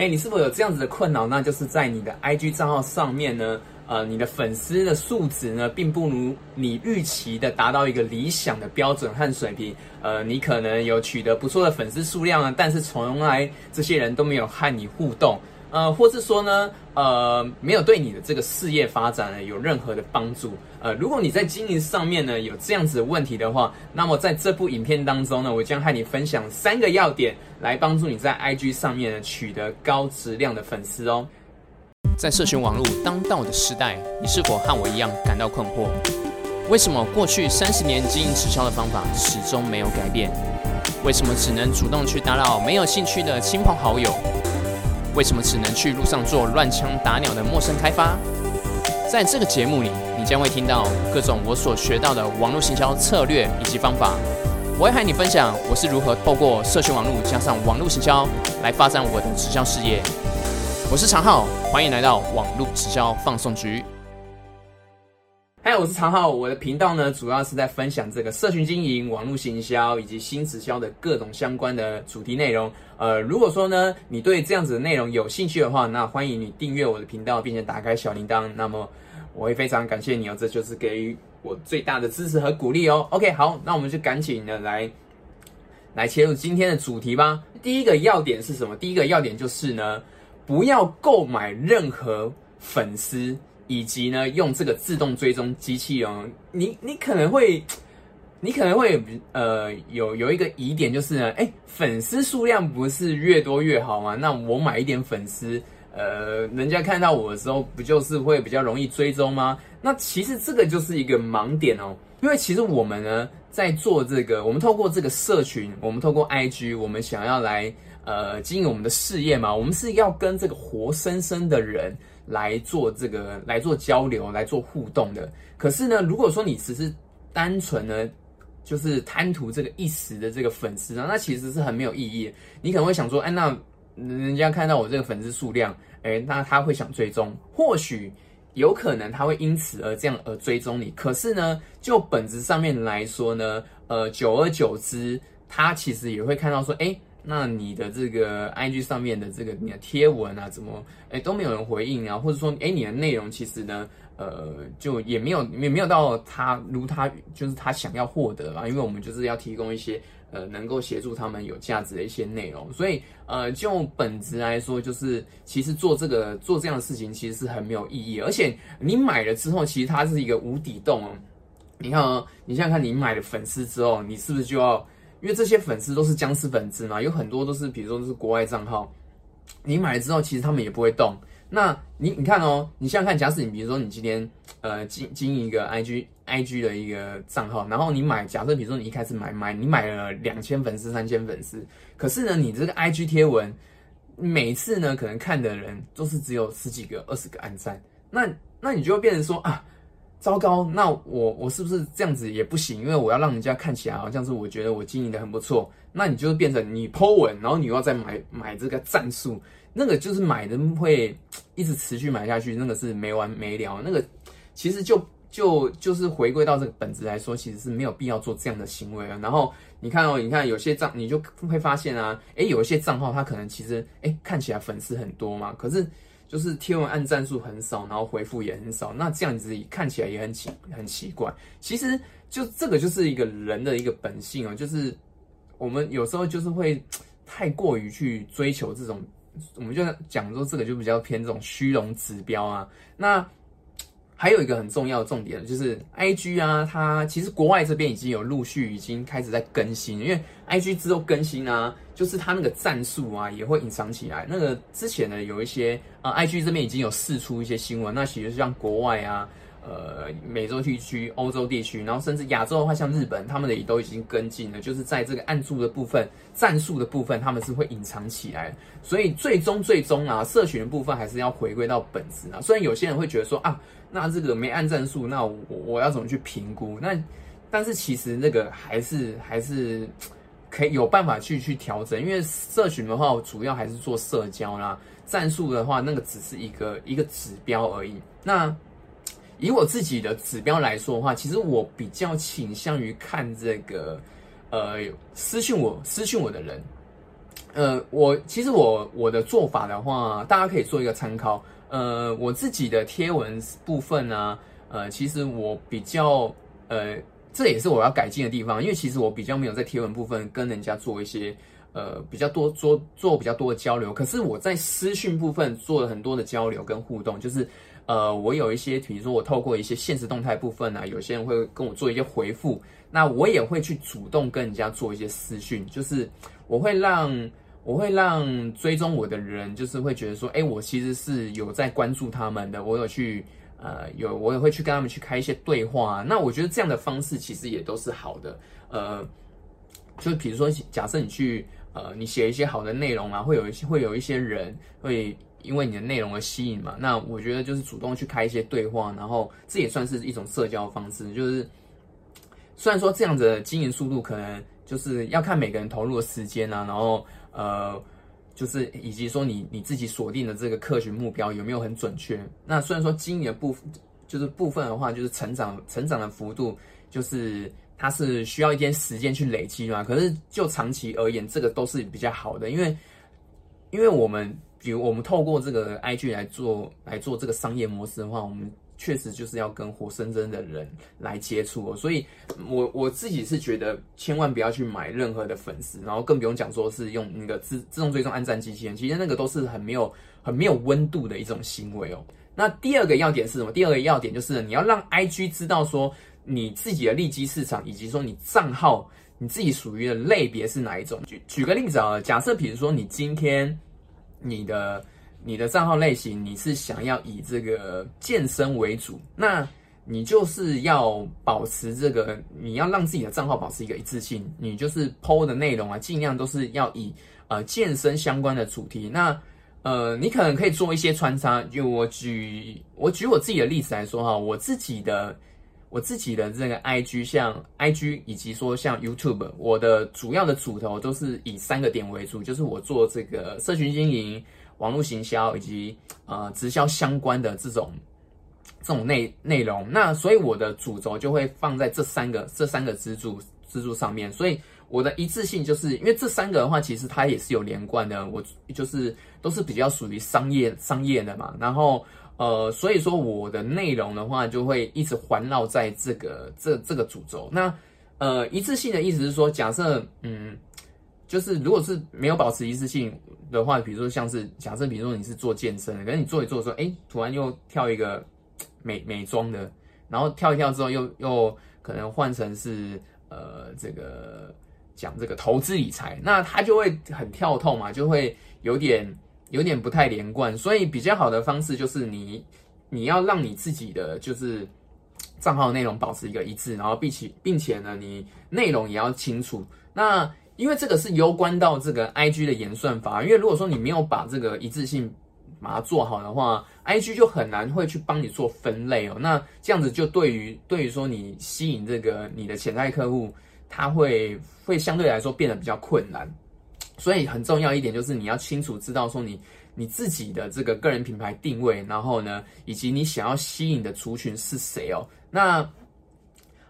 诶，你是否有这样子的困扰？那就是在你的 IG 账号上面呢，呃，你的粉丝的数值呢，并不如你预期的达到一个理想的标准和水平。呃，你可能有取得不错的粉丝数量啊，但是从来这些人都没有和你互动。呃，或是说呢，呃，没有对你的这个事业发展呢有任何的帮助。呃，如果你在经营上面呢有这样子的问题的话，那么在这部影片当中呢，我将和你分享三个要点，来帮助你在 IG 上面呢取得高质量的粉丝哦。在社群网络当道的时代，你是否和我一样感到困惑？为什么过去三十年经营直销的方法始终没有改变？为什么只能主动去打扰没有兴趣的亲朋好友？为什么只能去路上做乱枪打鸟的陌生开发？在这个节目里，你将会听到各种我所学到的网络行销策略以及方法。我会和你分享我是如何透过社群网络加上网络行销来发展我的直销事业。我是常浩，欢迎来到网络直销放送局。嗨，我是常浩。我的频道呢，主要是在分享这个社群经营、网络行销以及新直销的各种相关的主题内容。呃，如果说呢，你对这样子的内容有兴趣的话，那欢迎你订阅我的频道，并且打开小铃铛。那么我会非常感谢你哦，这就是给予我最大的支持和鼓励哦。OK，好，那我们就赶紧的来来切入今天的主题吧。第一个要点是什么？第一个要点就是呢，不要购买任何粉丝。以及呢，用这个自动追踪机器人，你你可能会，你可能会呃有有一个疑点，就是呢，哎，粉丝数量不是越多越好吗？那我买一点粉丝，呃，人家看到我的时候，不就是会比较容易追踪吗？那其实这个就是一个盲点哦，因为其实我们呢在做这个，我们透过这个社群，我们透过 IG，我们想要来呃经营我们的事业嘛，我们是要跟这个活生生的人。来做这个来做交流来做互动的，可是呢，如果说你只是单纯呢，就是贪图这个一时的这个粉丝啊，那其实是很没有意义。你可能会想说，哎，那人家看到我这个粉丝数量，哎，那他会想追踪，或许有可能他会因此而这样而追踪你。可是呢，就本质上面来说呢，呃，久而久之，他其实也会看到说，哎。那你的这个 IG 上面的这个你的贴文啊，怎么哎都没有人回应啊？或者说哎你的内容其实呢，呃，就也没有也没有到他如他就是他想要获得啊，因为我们就是要提供一些呃能够协助他们有价值的一些内容，所以呃就本质来说，就是其实做这个做这样的事情其实是很没有意义，而且你买了之后，其实它是一个无底洞哦。你看哦，你想想看，你买了粉丝之后，你是不是就要？因为这些粉丝都是僵尸粉丝嘛，有很多都是，比如说是国外账号，你买了之后，其实他们也不会动。那你你看哦，你想想看，假使你比如说你今天呃经经营一个 I G I G 的一个账号，然后你买，假设比如说你一开始买买你买了两千粉丝、三千粉丝，可是呢，你这个 I G 贴文每次呢可能看的人都是只有十几个、二十个按赞，那那你就会变成说啊。糟糕，那我我是不是这样子也不行？因为我要让人家看起来好像是我觉得我经营的很不错，那你就变成你 Po 文，然后你又要再买买这个战术，那个就是买的会一直持续买下去，那个是没完没了。那个其实就就就是回归到这个本质来说，其实是没有必要做这样的行为啊。然后你看哦，你看有些账，你就会发现啊，诶，有一些账号它可能其实诶看起来粉丝很多嘛，可是。就是贴文按赞数很少，然后回复也很少，那这样子看起来也很奇很奇怪。其实就这个就是一个人的一个本性哦，就是我们有时候就是会太过于去追求这种，我们就讲说这个就比较偏这种虚荣指标啊。那还有一个很重要的重点，就是 I G 啊，它其实国外这边已经有陆续已经开始在更新，因为 I G 之后更新啊，就是它那个战术啊也会隐藏起来。那个之前呢有一些啊，I G 这边已经有试出一些新闻，那其实像国外啊。呃，美洲地区、欧洲地区，然后甚至亚洲的话，像日本，他们的也都已经跟进了，就是在这个暗注的部分、战术的部分，他们是会隐藏起来。所以最终、最终啊，社群的部分还是要回归到本质啊。虽然有些人会觉得说啊，那这个没按战术，那我我要怎么去评估？那但是其实那个还是还是可以有办法去去调整，因为社群的话，主要还是做社交啦，战术的话，那个只是一个一个指标而已。那以我自己的指标来说的话，其实我比较倾向于看这个，呃，私信我私信我的人，呃，我其实我我的做法的话，大家可以做一个参考。呃，我自己的贴文部分呢，呃，其实我比较呃，这也是我要改进的地方，因为其实我比较没有在贴文部分跟人家做一些呃比较多做做比较多的交流，可是我在私讯部分做了很多的交流跟互动，就是呃，我有一些，比如说我透过一些现实动态部分啊，有些人会跟我做一些回复，那我也会去主动跟人家做一些私讯，就是我会让。我会让追踪我的人，就是会觉得说，哎，我其实是有在关注他们的，我有去，呃，有我也会去跟他们去开一些对话。那我觉得这样的方式其实也都是好的，呃，就比如说，假设你去，呃，你写一些好的内容啊，会有一些会有一些人会因为你的内容而吸引嘛。那我觉得就是主动去开一些对话，然后这也算是一种社交方式。就是虽然说这样子的经营速度可能就是要看每个人投入的时间啊，然后。呃，就是以及说你你自己锁定的这个客群目标有没有很准确？那虽然说经营的部就是部分的话，就是成长成长的幅度，就是它是需要一些时间去累积嘛。可是就长期而言，这个都是比较好的，因为因为我们比如我们透过这个 IG 来做来做这个商业模式的话，我们。确实就是要跟活生生的人来接触哦，所以我我自己是觉得千万不要去买任何的粉丝，然后更不用讲说是用那个自自动追踪、按赞机器人，其实那个都是很没有很没有温度的一种行为哦。那第二个要点是什么？第二个要点就是你要让 IG 知道说你自己的利基市场，以及说你账号你自己属于的类别是哪一种。举举个例子啊，假设比如说你今天你的。你的账号类型，你是想要以这个健身为主，那你就是要保持这个，你要让自己的账号保持一个一致性，你就是 PO 的内容啊，尽量都是要以呃健身相关的主题。那呃，你可能可以做一些穿插，就我举我举我自己的例子来说哈，我自己的我自己的这个 IG，像 IG 以及说像 YouTube，我的主要的主头都是以三个点为主，就是我做这个社群经营。网络行销以及呃直销相关的这种这种内内容，那所以我的主轴就会放在这三个这三个支柱支柱上面，所以我的一致性就是因为这三个的话，其实它也是有连贯的，我就是都是比较属于商业商业的嘛，然后呃所以说我的内容的话就会一直环绕在这个这这个主轴，那呃一致性的意思是说，假设嗯。就是如果是没有保持一致性的话，比如说像是假设，比如说你是做健身的，可是你做一做的时候，哎，突然又跳一个美美妆的，然后跳一跳之后又又可能换成是呃这个讲这个投资理财，那它就会很跳痛嘛，就会有点有点不太连贯。所以比较好的方式就是你你要让你自己的就是账号内容保持一个一致，然后并且并且呢，你内容也要清楚。那因为这个是攸关到这个 I G 的演算法，因为如果说你没有把这个一致性把它做好的话，I G 就很难会去帮你做分类哦。那这样子就对于对于说你吸引这个你的潜在客户，他会会相对来说变得比较困难。所以很重要一点就是你要清楚知道说你你自己的这个个人品牌定位，然后呢，以及你想要吸引的族群是谁哦。那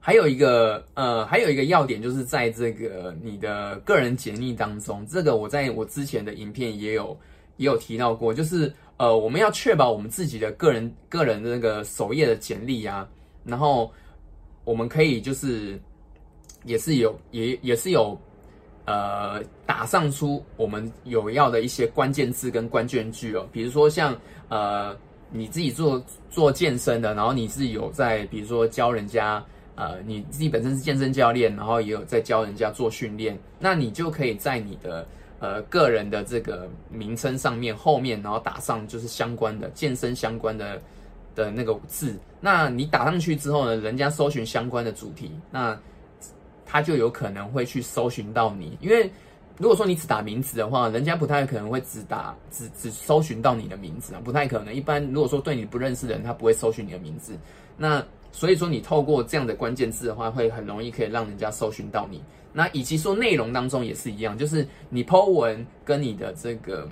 还有一个呃，还有一个要点就是在这个你的个人简历当中，这个我在我之前的影片也有也有提到过，就是呃，我们要确保我们自己的个人个人的那个首页的简历啊，然后我们可以就是也是有也也是有呃打上出我们有要的一些关键字跟关键句哦，比如说像呃你自己做做健身的，然后你是有在比如说教人家。呃，你自己本身是健身教练，然后也有在教人家做训练，那你就可以在你的呃个人的这个名称上面后面，然后打上就是相关的健身相关的的那个字。那你打上去之后呢，人家搜寻相关的主题，那他就有可能会去搜寻到你。因为如果说你只打名字的话，人家不太可能会只打只只搜寻到你的名字啊，不太可能。一般如果说对你不认识的人，他不会搜寻你的名字。那所以说，你透过这样的关键字的话，会很容易可以让人家搜寻到你。那以及说内容当中也是一样，就是你 Po 文跟你的这个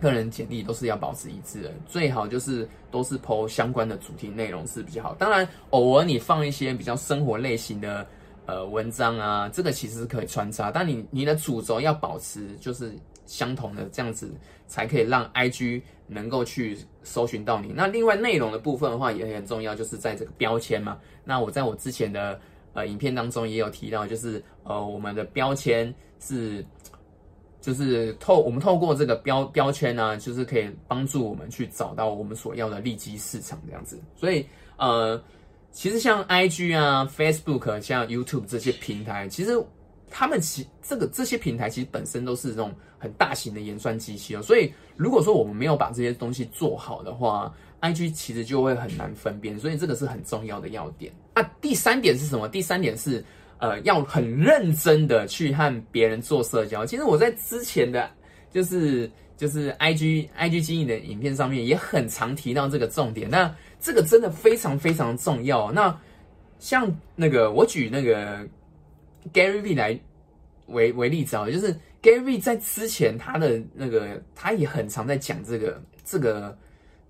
个人简历都是要保持一致的，最好就是都是 Po 相关的主题内容是比较好。当然，偶尔你放一些比较生活类型的呃文章啊，这个其实是可以穿插，但你你的主轴要保持就是相同的这样子，才可以让 IG 能够去搜寻到你。那另外内容的部分的话也很重要，就是在这个标签嘛。那我在我之前的呃影片当中也有提到，就是呃我们的标签是。就是透我们透过这个标标签呢，就是可以帮助我们去找到我们所要的利基市场这样子。所以呃，其实像 IG 啊、Facebook、像 YouTube 这些平台，其实他们其这个这些平台其实本身都是这种很大型的演算机器哦。所以如果说我们没有把这些东西做好的话，IG 其实就会很难分辨。所以这个是很重要的要点。那第三点是什么？第三点是。呃，要很认真的去和别人做社交。其实我在之前的，就是就是 I G I G 经营的影片上面也很常提到这个重点。那这个真的非常非常重要。那像那个我举那个 Gary V 来为为例子啊，就是 Gary V 在之前他的那个他也很常在讲这个这个。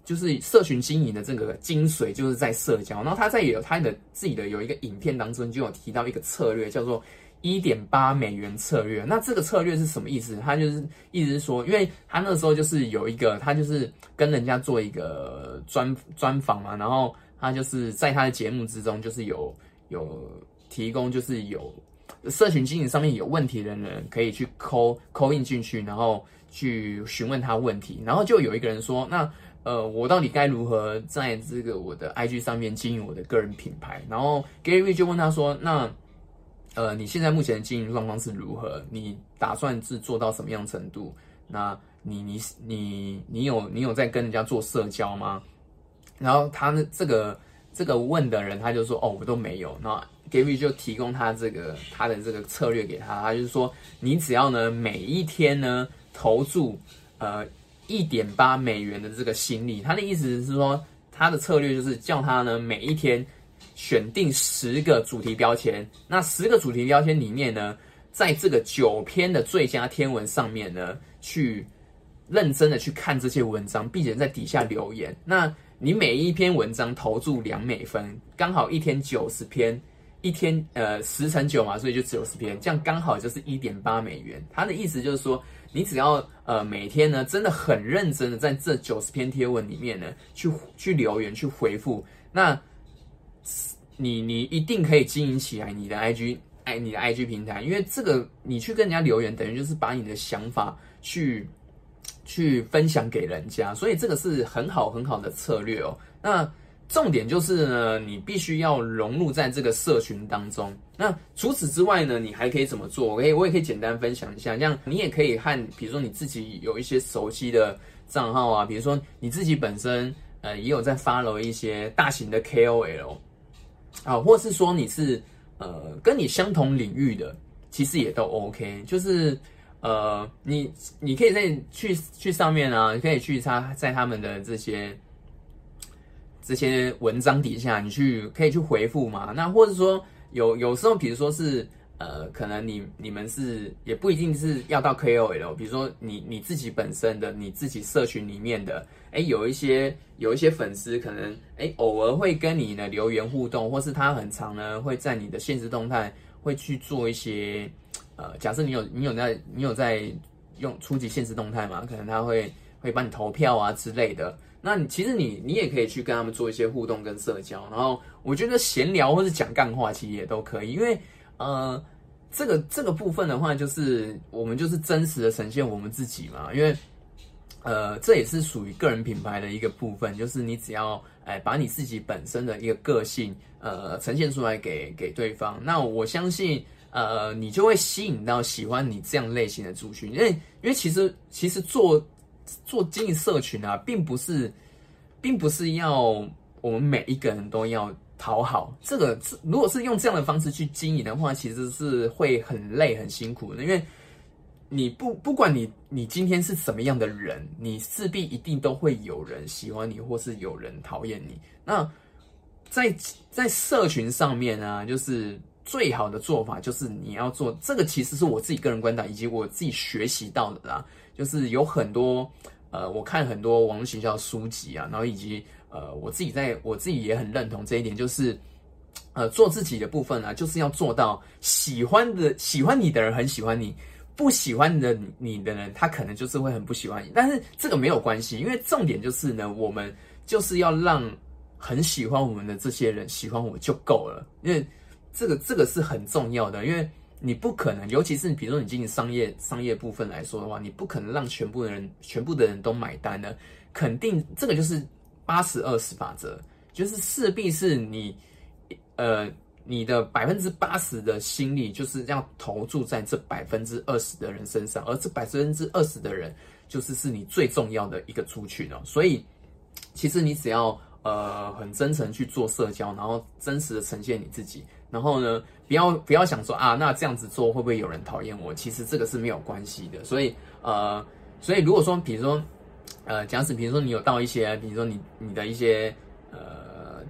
就是社群经营的这个精髓，就是在社交。然后他在有他的自己的有一个影片当中，就有提到一个策略，叫做一点八美元策略。那这个策略是什么意思？他就是意思是说，因为他那时候就是有一个，他就是跟人家做一个专专访嘛，然后他就是在他的节目之中，就是有有提供，就是有社群经营上面有问题的人可以去扣扣印进去，然后去询问他问题。然后就有一个人说，那。呃，我到底该如何在这个我的 IG 上面经营我的个人品牌？然后 Gary 就问他说：“那呃，你现在目前的经营状况是如何？你打算是做到什么样程度？那你你你你有你有在跟人家做社交吗？”然后他呢，这个这个问的人他就说：“哦，我都没有。”那 Gary 就提供他这个他的这个策略给他，他就是说：“你只要呢每一天呢投注呃。”一点八美元的这个心力，他的意思是说，他的策略就是叫他呢每一天选定十个主题标签，那十个主题标签里面呢，在这个九篇的最佳天文上面呢，去认真的去看这些文章，并且在底下留言。那你每一篇文章投注两美分，刚好一天九十篇，一天呃十乘九嘛，所以就九十篇，这样刚好就是一点八美元。他的意思就是说。你只要呃每天呢真的很认真的在这九十篇贴文里面呢去去留言去回复，那你你一定可以经营起来你的 IG 哎你的 IG 平台，因为这个你去跟人家留言，等于就是把你的想法去去分享给人家，所以这个是很好很好的策略哦。那。重点就是呢，你必须要融入在这个社群当中。那除此之外呢，你还可以怎么做？我可以，我也可以简单分享一下。像你也可以和，比如说你自己有一些熟悉的账号啊，比如说你自己本身呃也有在 follow 一些大型的 KOL 啊，或是说你是呃跟你相同领域的，其实也都 OK。就是呃你你可以在去去上面啊，你可以去他在他们的这些。这些文章底下，你去可以去回复嘛？那或者说有有时候，比如说是呃，可能你你们是也不一定是要到 KOL，比如说你你自己本身的你自己社群里面的，哎，有一些有一些粉丝可能哎偶尔会跟你呢留言互动，或是他很长呢会在你的现实动态会去做一些呃，假设你有你有在你有在用初级现实动态嘛？可能他会会帮你投票啊之类的。那你其实你你也可以去跟他们做一些互动跟社交，然后我觉得闲聊或是讲干话其实也都可以，因为呃这个这个部分的话，就是我们就是真实的呈现我们自己嘛，因为呃这也是属于个人品牌的一个部分，就是你只要哎把你自己本身的一个个性呃呈现出来给给对方，那我相信呃你就会吸引到喜欢你这样类型的族群，因为因为其实其实做。做经营社群啊，并不是，并不是要我们每一个人都要讨好。这个是如果是用这样的方式去经营的话，其实是会很累、很辛苦的。因为你不不管你你今天是什么样的人，你势必一定都会有人喜欢你，或是有人讨厌你。那在在社群上面呢，就是最好的做法就是你要做这个，其实是我自己个人观点，以及我自己学习到的啦。就是有很多，呃，我看很多网络学校书籍啊，然后以及呃，我自己在我自己也很认同这一点，就是呃，做自己的部分呢，就是要做到喜欢的喜欢你的人很喜欢你，不喜欢的你的人，他可能就是会很不喜欢你。但是这个没有关系，因为重点就是呢，我们就是要让很喜欢我们的这些人喜欢我就够了，因为这个这个是很重要的，因为你不可能，尤其是比如说你进行商业商业部分来说的话，你不可能让全部的人全部的人都买单的，肯定这个就是八十二十法则，就是势必是你。呃，你的百分之八十的心力就是要投注在这百分之二十的人身上，而这百分之二十的人就是是你最重要的一个族群哦。所以，其实你只要呃很真诚去做社交，然后真实的呈现你自己，然后呢，不要不要想说啊，那这样子做会不会有人讨厌我？其实这个是没有关系的。所以呃，所以如果说比如说呃，假使比如说你有到一些，比如说你你的一些呃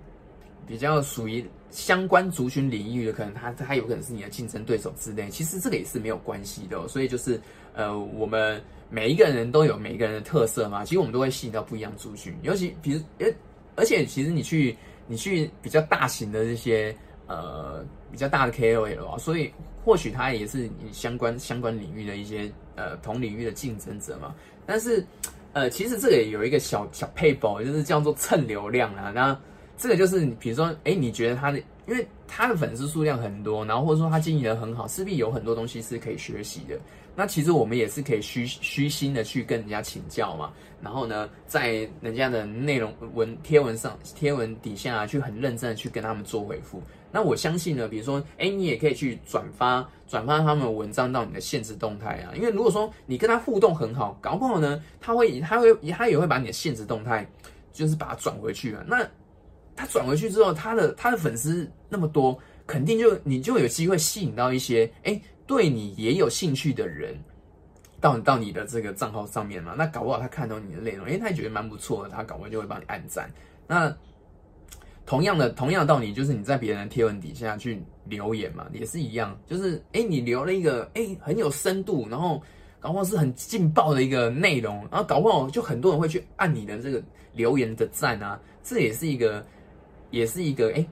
比较属于。相关族群领域的可能，他他有可能是你的竞争对手之类，其实这个也是没有关系的。所以就是，呃，我们每一个人都有每一个人的特色嘛，其实我们都会吸引到不一样族群。尤其比如，而而且其实你去你去比较大型的这些呃比较大的 KOL 啊，所以或许他也是你相关相关领域的一些呃同领域的竞争者嘛。但是呃，其实这个也有一个小小配宝，就是叫做蹭流量啊，那。这个就是你，比如说，哎，你觉得他的，因为他的粉丝数量很多，然后或者说他经营的很好，势必有很多东西是可以学习的。那其实我们也是可以虚虚心的去跟人家请教嘛。然后呢，在人家的内容文贴文上、贴文底下啊去很认真的去跟他们做回复。那我相信呢，比如说，哎，你也可以去转发转发他们文章到你的现实动态啊。因为如果说你跟他互动很好，搞不好呢，他会他会他也会把你的现实动态就是把它转回去啊。那他转回去之后，他的他的粉丝那么多，肯定就你就有机会吸引到一些哎对你也有兴趣的人，到你到你的这个账号上面嘛。那搞不好他看到你的内容，哎，他也觉得蛮不错的，他搞不好就会帮你按赞。那同样的，同样的道理，就是你在别人的贴文底下去留言嘛，也是一样，就是哎，你留了一个哎很有深度，然后搞不好是很劲爆的一个内容，然后搞不好就很多人会去按你的这个留言的赞啊，这也是一个。也是一个哎，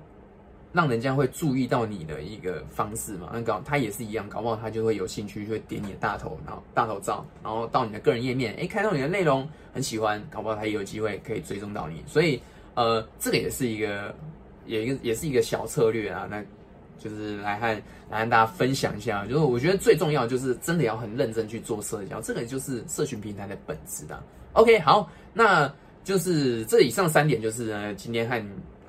让人家会注意到你的一个方式嘛。那搞他也是一样，搞不好他就会有兴趣，就会点你的大头，然后大头照，然后到你的个人页面，哎，看到你的内容很喜欢，搞不好他也有机会可以追踪到你。所以，呃，这个也是一个，也个也是一个小策略啊。那就是来和来和大家分享一下，就是我觉得最重要就是真的要很认真去做社交，这个就是社群平台的本质的。OK，好，那就是这以上三点就是呢，今天和。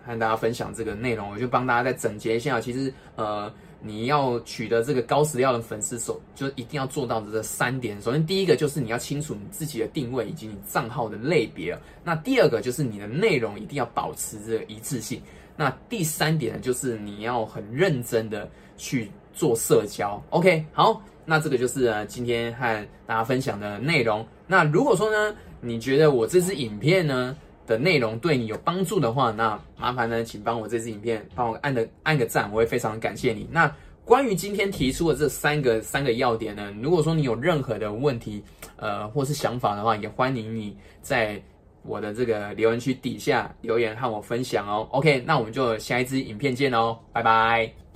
和大家分享这个内容，我就帮大家再总结一下。其实，呃，你要取得这个高质量的粉丝手，就一定要做到的这三点。首先，第一个就是你要清楚你自己的定位以及你账号的类别。那第二个就是你的内容一定要保持这个一致性。那第三点呢，就是你要很认真的去做社交。OK，好，那这个就是今天和大家分享的内容。那如果说呢，你觉得我这支影片呢？的内容对你有帮助的话，那麻烦呢，请帮我这支影片帮我按个按个赞，我会非常感谢你。那关于今天提出的这三个三个要点呢，如果说你有任何的问题，呃，或是想法的话，也欢迎你在我的这个留言区底下留言和我分享哦。OK，那我们就下一支影片见哦，拜拜。